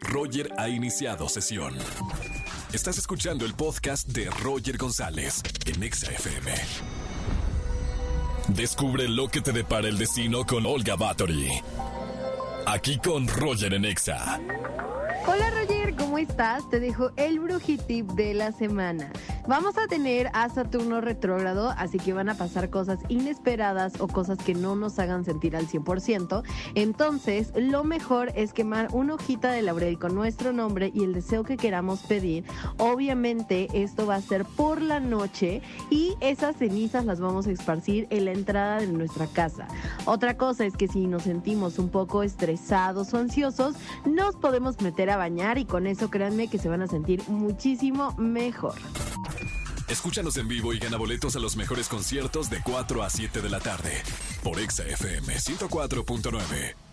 Roger ha iniciado sesión. Estás escuchando el podcast de Roger González en Exa FM. Descubre lo que te depara el destino con Olga Battery. Aquí con Roger en Exa. Hola Roger, ¿cómo estás? Te dejo el brujitip de la semana. Vamos a tener a Saturno retrógrado, así que van a pasar cosas inesperadas o cosas que no nos hagan sentir al 100%. Entonces, lo mejor es quemar una hojita de laurel con nuestro nombre y el deseo que queramos pedir. Obviamente, esto va a ser por la noche y esas cenizas las vamos a esparcir en la entrada de nuestra casa. Otra cosa es que si nos sentimos un poco estresados o ansiosos, nos podemos meter bañar y con eso créanme que se van a sentir muchísimo mejor. Escúchanos en vivo y gana boletos a los mejores conciertos de 4 a 7 de la tarde por Exa FM 104.9.